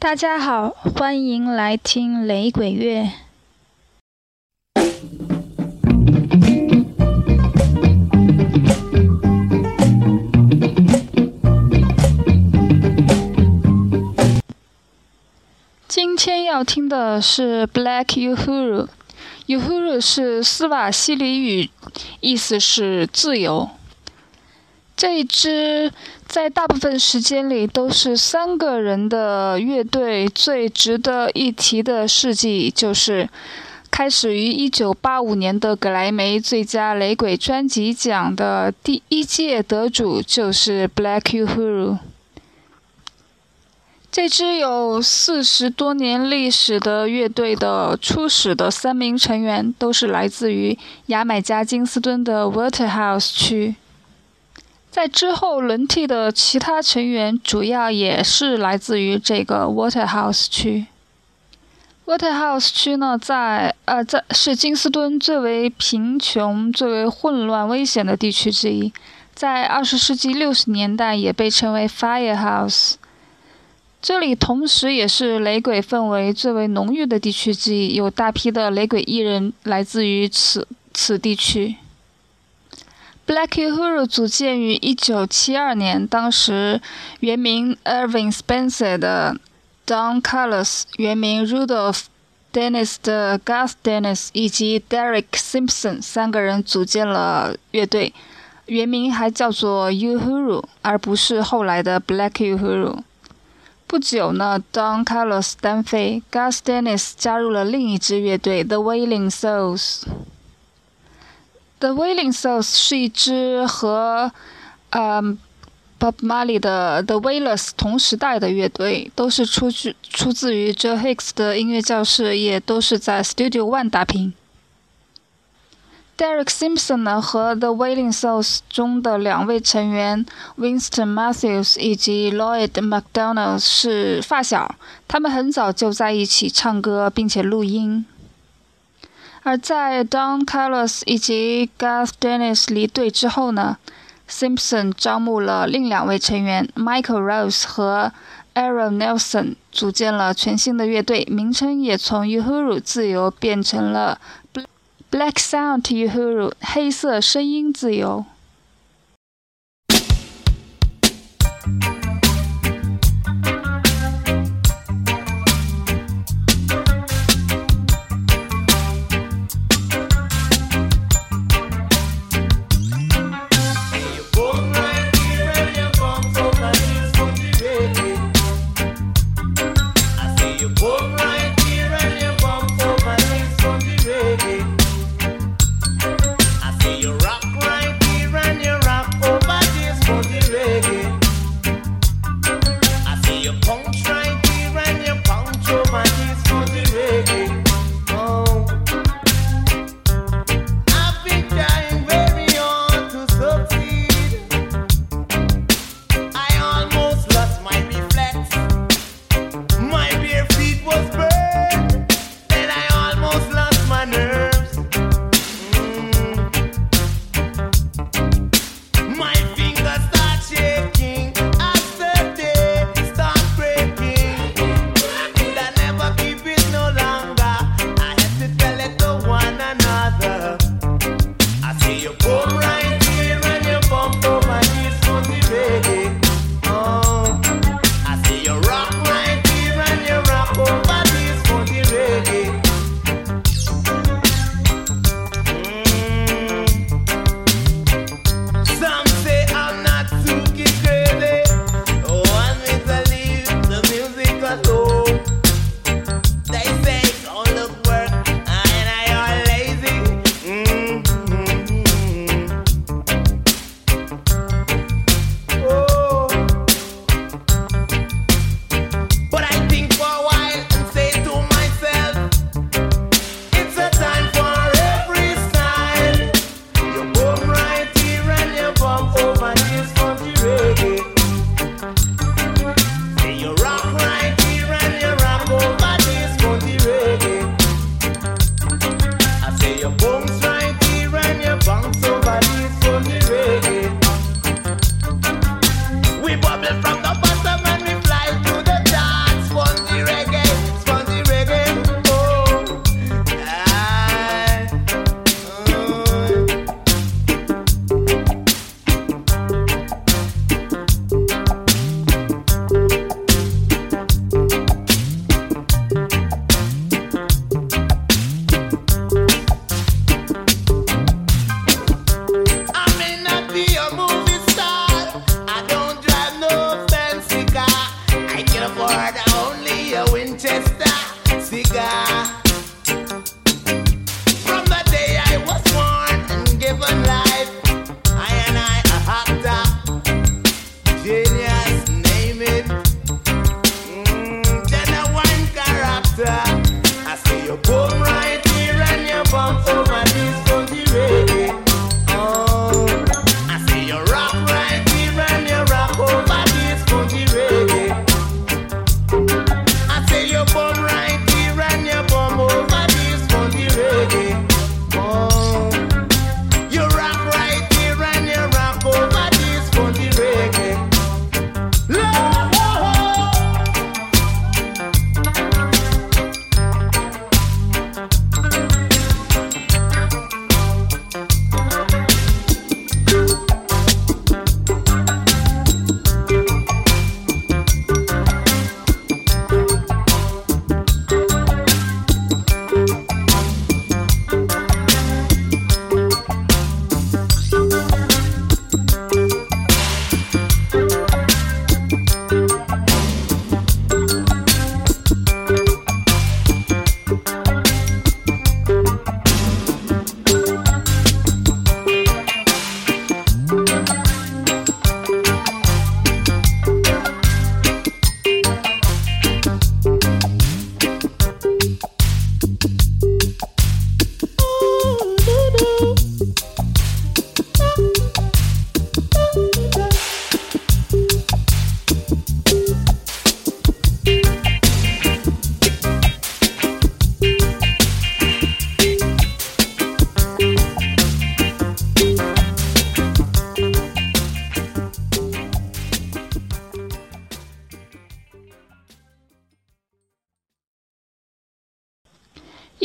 大家好，欢迎来听雷鬼乐。今天要听的是 Black Uhuru。Uhuru 是斯瓦西里语，意思是自由。这一支在大部分时间里都是三个人的乐队，最值得一提的事迹就是，开始于1985年的格莱美最佳雷鬼专辑奖的第一届得主就是 Black Uhuru。这支有四十多年历史的乐队的初始的三名成员都是来自于牙买加金斯敦的 Waterhouse 区。在之后轮替的其他成员，主要也是来自于这个 Waterhouse 区。Waterhouse 区呢，在呃在是金斯敦最为贫穷、最为混乱、危险的地区之一。在二十世纪六十年代，也被称为 Firehouse。这里同时也是雷鬼氛围最为浓郁的地区之一，有大批的雷鬼艺人来自于此此地区。Black Uhuru 组建于1972年，当时原名 Irving Spencer 的 Don Carlos，原名 Rudolph Dennis 的 Gus Dennis 以及 Derek Simpson 三个人组建了乐队，原名还叫做 Uhuru，而不是后来的 Black Uhuru。不久呢，Don Carlos 单飞，Gus Dennis 加入了另一支乐队 The Wailing Souls。The Wailing Souls 是一支和，呃，Bob Marley 的 The Wailers 同时代的乐队，都是出自出自于 Joe Hicks 的音乐教室，也都是在 Studio One 打拼。Derek Simpson 呢和 The Wailing Souls 中的两位成员 Winston Matthews 以及 Lloyd McDonald 是发小，他们很早就在一起唱歌并且录音。而在 Don Carlos 以及 Gus Dennis 离队之后呢，Simpson 招募了另两位成员 Michael Rose 和 Aaron Nelson，组建了全新的乐队，名称也从 Uhuru 自由变成了 Black Sound Uhuru 黑色声音自由。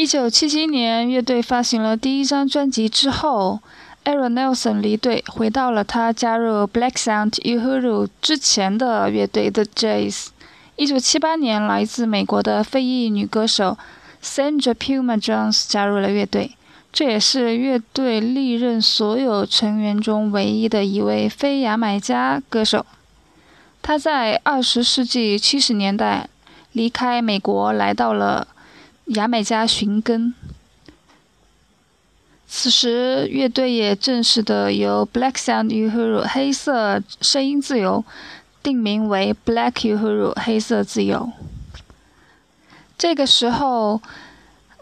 一九七七年，乐队发行了第一张专辑之后，Aaron Nelson 离队，回到了他加入 Black Sound Uhuru 之前的乐队 The Jays。一九七八年，来自美国的非裔女歌手 Sandra Puma Jones 加入了乐队，这也是乐队历任所有成员中唯一的一位非牙买加歌手。她在二十世纪七十年代离开美国，来到了牙买加寻根。此时，乐队也正式的由 Black Sound Uhuru 黑色声音自由定名为 Black Uhuru 黑色自由。这个时候，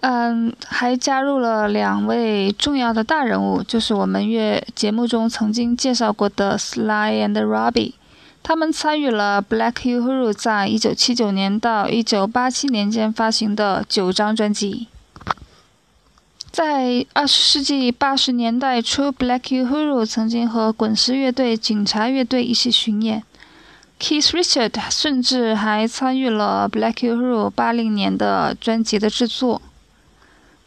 嗯，还加入了两位重要的大人物，就是我们乐节目中曾经介绍过的 Sly and Robbie。他们参与了 Black Uhuru 在一九七九年到一九八七年间发行的九张专辑。在二十世纪八十年代初，Black Uhuru 曾经和滚石乐队、警察乐队一起巡演。Keith Richard 甚至还参与了 Black Uhuru 八零年的专辑的制作。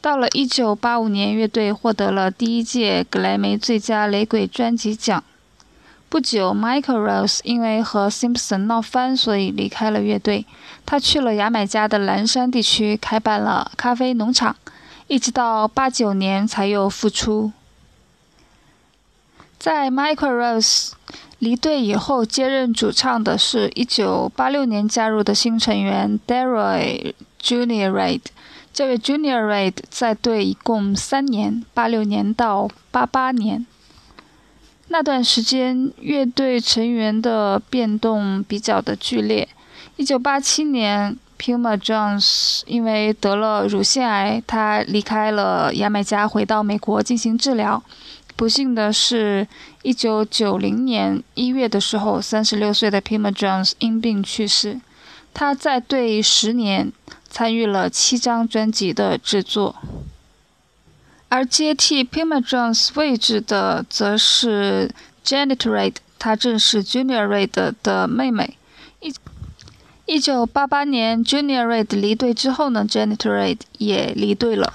到了一九八五年，乐队获得了第一届格莱美最佳雷鬼专辑奖。不久，Michael Rose 因为和 Simpson 闹翻，所以离开了乐队。他去了牙买加的蓝山地区，开办了咖啡农场，一直到八九年才又复出。在 Michael Rose 离队以后，接任主唱的是一九八六年加入的新成员 Daryl Junior Reid。这位 Junior Reid 在队一共三年，八六年到八八年。那段时间，乐队成员的变动比较的剧烈。一九八七年，Puma Jones 因为得了乳腺癌，他离开了牙买加，回到美国进行治疗。不幸的是，一九九零年一月的时候，三十六岁的 Puma Jones 因病去世。他在队十年，参与了七张专辑的制作。而接替 Pima Jones 位置的则是 Janet Reid，她正是 Junior Reid 的妹妹。一一九八八年 Junior Reid 离队之后呢，Janet Reid 也离队了。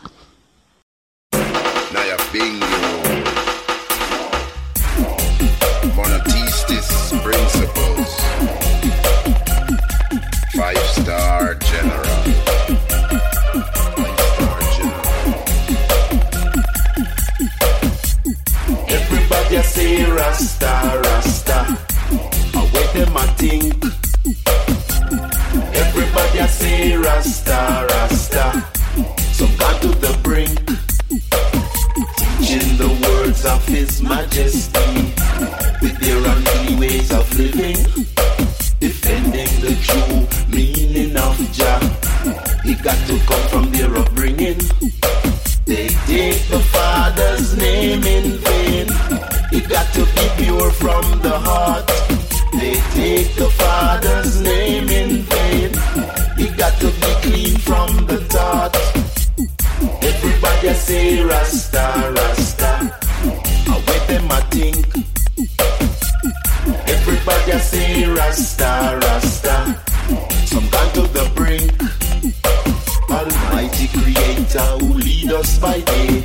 Us by day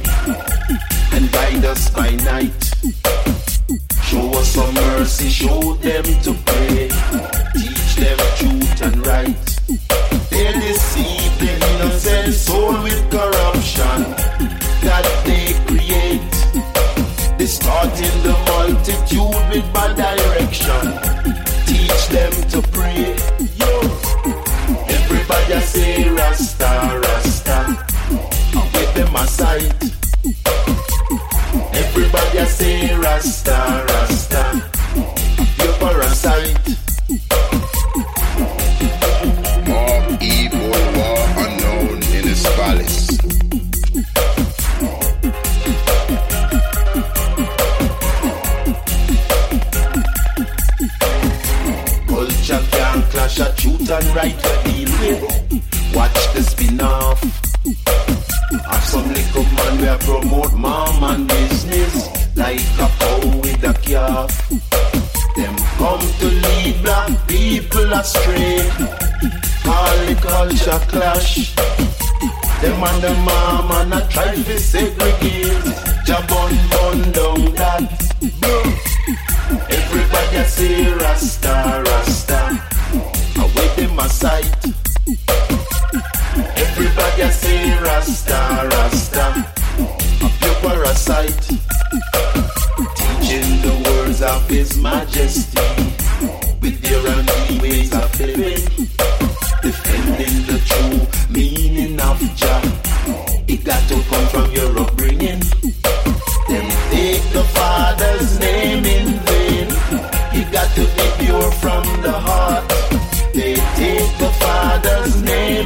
and guide us by night. Rasta, Rasta. you're parasite. More evil, war unknown in his palace. Culture can clash a truth and right deal with. Watch the spin off. I have some little man where promote mom and business like a cow with a calf. Them come to lead black people astray. Call it culture clash. Them and the mom and a try to segregate. Jabon bun down that. Everybody say Rasta, Rasta. Away them aside. Everybody say Rasta, Rasta. A pure parasite. Teaching the words of His Majesty. With their unruly ways of living. Defending the true meaning of Jah. It got to come from your upbringing. Them take the Father's name in vain. It got to be pure from the heart. They take the Father's name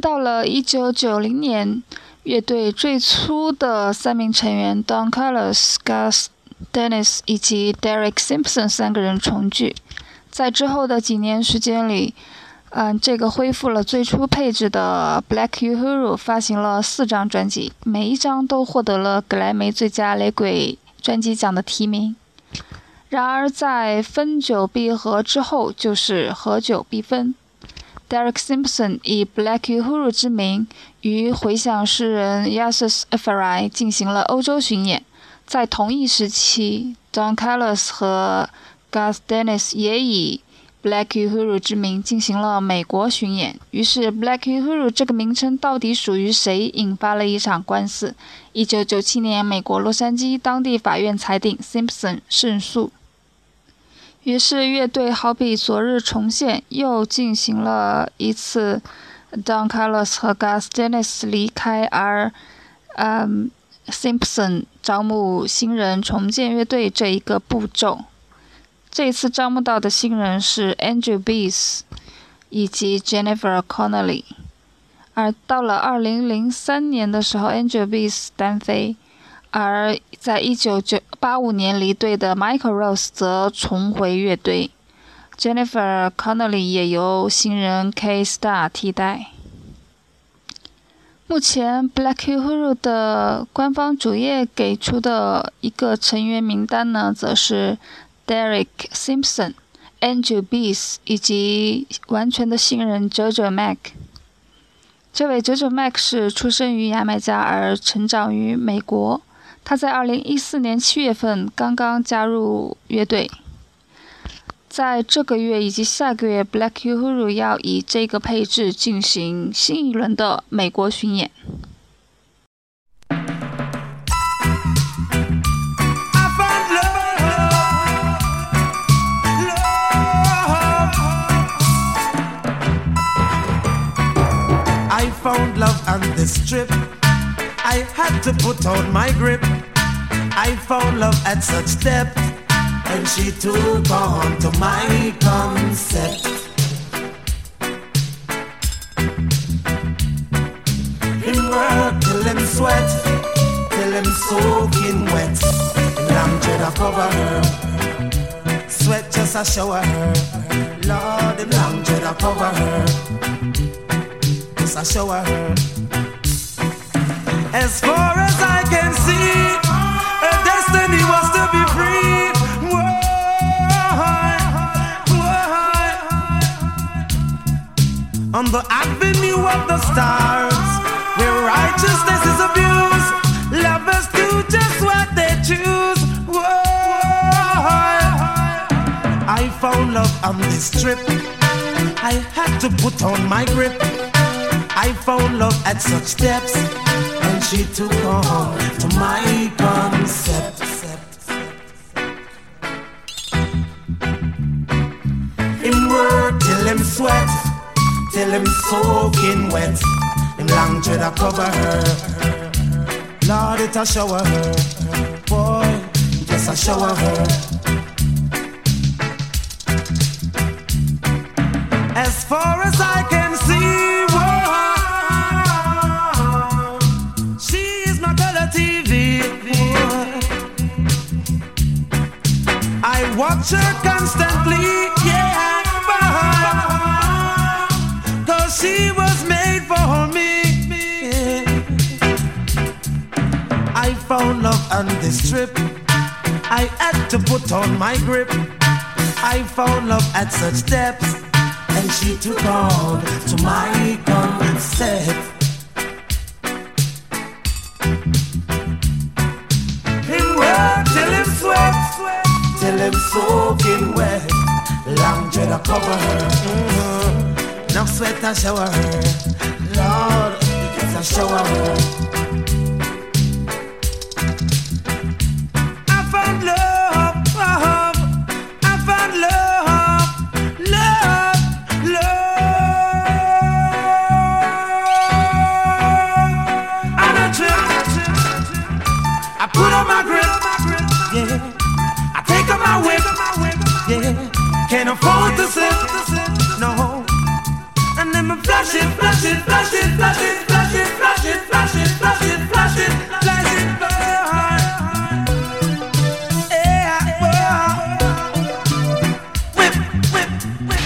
到了一九九零年，乐队最初的三名成员 Don Carlos、Gus Dennis 以及 Derek Simpson 三个人重聚。在之后的几年时间里，嗯，这个恢复了最初配置的 Black Uhuru 发行了四张专辑，每一张都获得了格莱美最佳雷鬼专辑奖的提名。然而，在分久必合之后，就是合久必分。Derek Simpson 以 Black Uhuru 之名，与回响诗人 Yasus Efiri 进行了欧洲巡演。在同一时期，Don Carlos 和 Gus Dennis 也以 Black Uhuru 之名进行了美国巡演。于是，Black Uhuru 这个名称到底属于谁，引发了一场官司。一九九七年，美国洛杉矶当地法院裁定 Simpson 胜诉。于是，乐队好比昨日重现，又进行了一次 Don Carlos 和 Gas Dennis 离开，而嗯 Simpson 招募新人重建乐队这一个步骤。这次招募到的新人是 Andrew Bees 以及 Jennifer Connelly。而到了二零零三年的时候，Angel Beats 单飞，而在一九九八五年离队的 Michael Rose 则重回乐队，Jennifer Connelly 也由新人 K Star 替代。目前 Black Uhuru 的官方主页给出的一个成员名单呢，则是 Derek Simpson、Angel Beats 以及完全的新人 JoJo Mac。这位 JoJo Mac 是出生于牙买加而成长于美国。他在二零一四年七月份刚刚加入乐队。在这个月以及下个月 black uhuru 要以这个配置进行新一轮的美国巡演。Love on this trip Had to put on my grip. I found love at such depth, and she took on to my concept. Him work till him sweat, till him soaking wet. Long dread a cover her, sweat just a shower her. Lord, him long a cover her, just a shower her. As far as I can see, destiny was to be free. On the avenue of the stars, where righteousness is abused, lovers do just what they choose. Why? I found love on this trip. I had to put on my grip. I found love at such depths, she took on to my concept. Him work till him sweat, till him soaking wet. Him long dread a cover her. Lord, it a shower her. Boy, just a shower her. As far as I can watch her constantly, yeah, cause she was made for me. I found love on this trip. I had to put on my grip. I found love at such depths, and she took on to my concept. Him soaking wet. Long dread a cover her, mm-hmm. now sweat a shower her. Lord, just a shower her. Can't afford to no. And then I flash it, flash it, flash it, flash it, flash it, flash it, flash it, flash it, flash it, flash it, boy. Yeah, boy. Whip, whip, whip,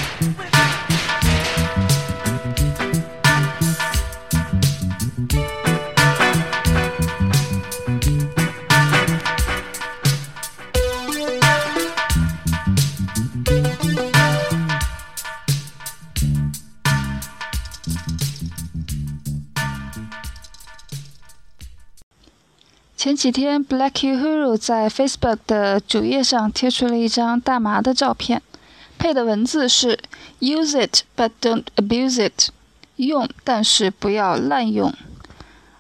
前几天，Black Uhuru 在 Facebook 的主页上贴出了一张大麻的照片，配的文字是 “Use it but don't abuse it”，用但是不要滥用。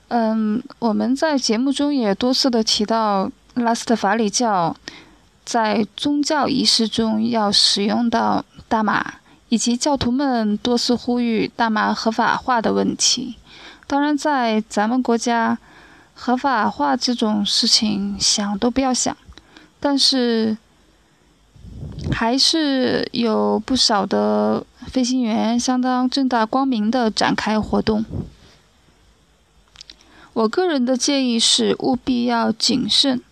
嗯，我们在节目中也多次的提到拉斯特法里教在宗教仪式中要使用到大麻，以及教徒们多次呼吁大麻合法化的问题。当然，在咱们国家，合法化这种事情想都不要想，但是还是有不少的飞行员相当正大光明的展开活动。我个人的建议是务必要谨慎。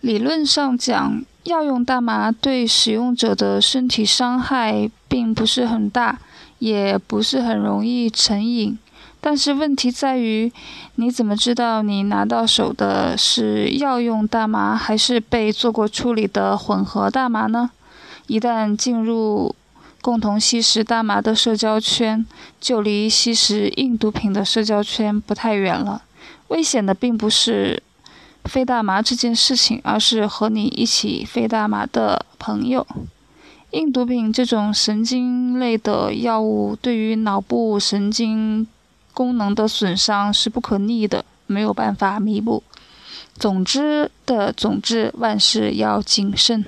理论上讲，药用大麻对使用者的身体伤害并不是很大，也不是很容易成瘾。但是问题在于，你怎么知道你拿到手的是药用大麻还是被做过处理的混合大麻呢？一旦进入共同吸食大麻的社交圈，就离吸食硬毒品的社交圈不太远了。危险的并不是飞大麻这件事情，而是和你一起飞大麻的朋友。硬毒品这种神经类的药物，对于脑部神经。功能的损伤是不可逆的，没有办法弥补。总之的总之，万事要谨慎。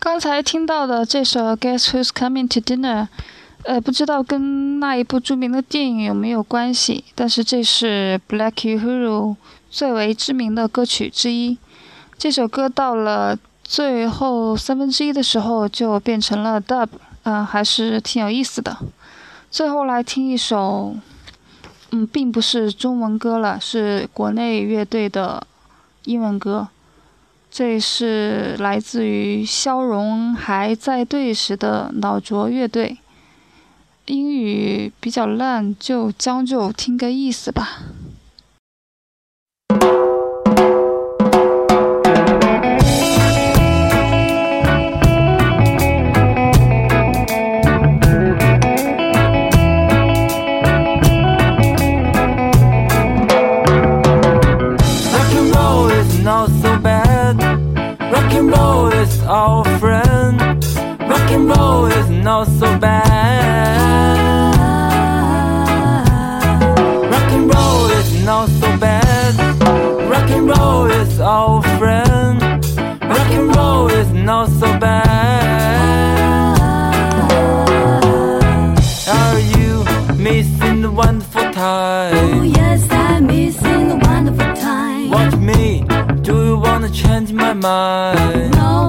刚才听到的这首《Guess Who's Coming to Dinner》，呃，不知道跟那一部著名的电影有没有关系，但是这是 Black Uhuru 最为知名的歌曲之一。这首歌到了最后三分之一的时候就变成了 Dub，嗯、还是挺有意思的。最后来听一首，嗯，并不是中文歌了，是国内乐队的英文歌。这是来自于肖荣还在队时的脑浊乐队。英语比较烂，就将就听个意思吧。Our friend. Rock and roll is not so bad. Rock and roll is not so bad. Rock and roll is our friend. Rock and roll is not so bad. Are you missing the wonderful time? Oh yes, I'm missing the wonderful time. Watch me. Do you wanna change my mind? No,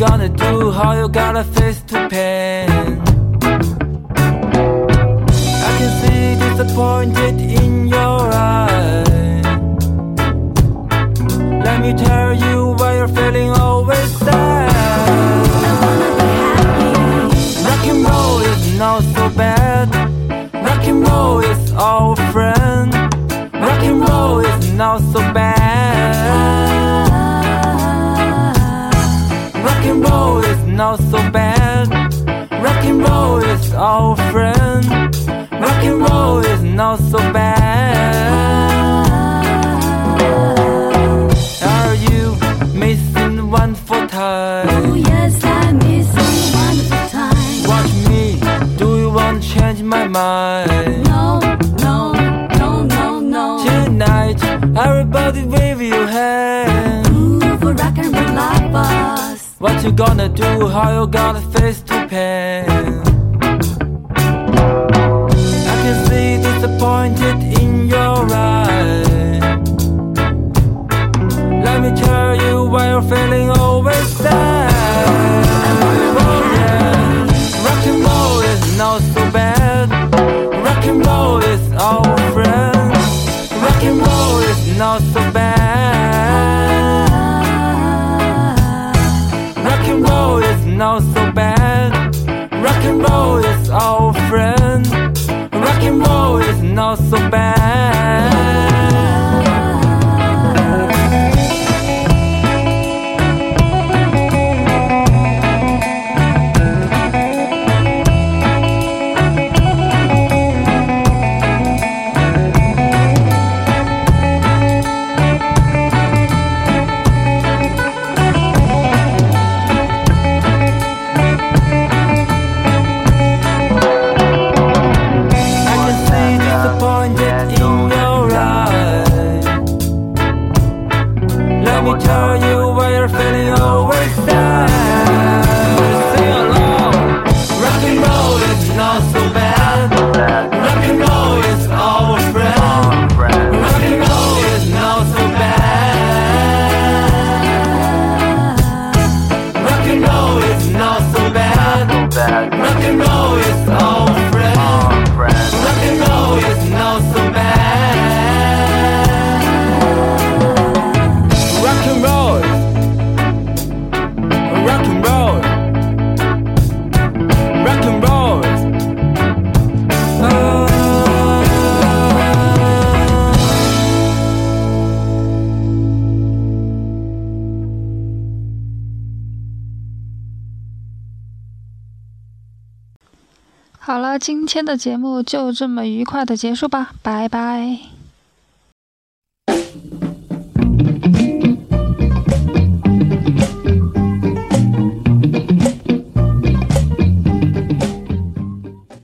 gonna do? How you gonna face to pain? I can see disappointed in your eyes. Let me tell you mind? No, no, no, no, no. Tonight, everybody wave your hand. Ooh, for rock and roll lovers. What you gonna do? How you gonna face the pain? not so bad. 的节目就这么愉快的结束吧，拜拜。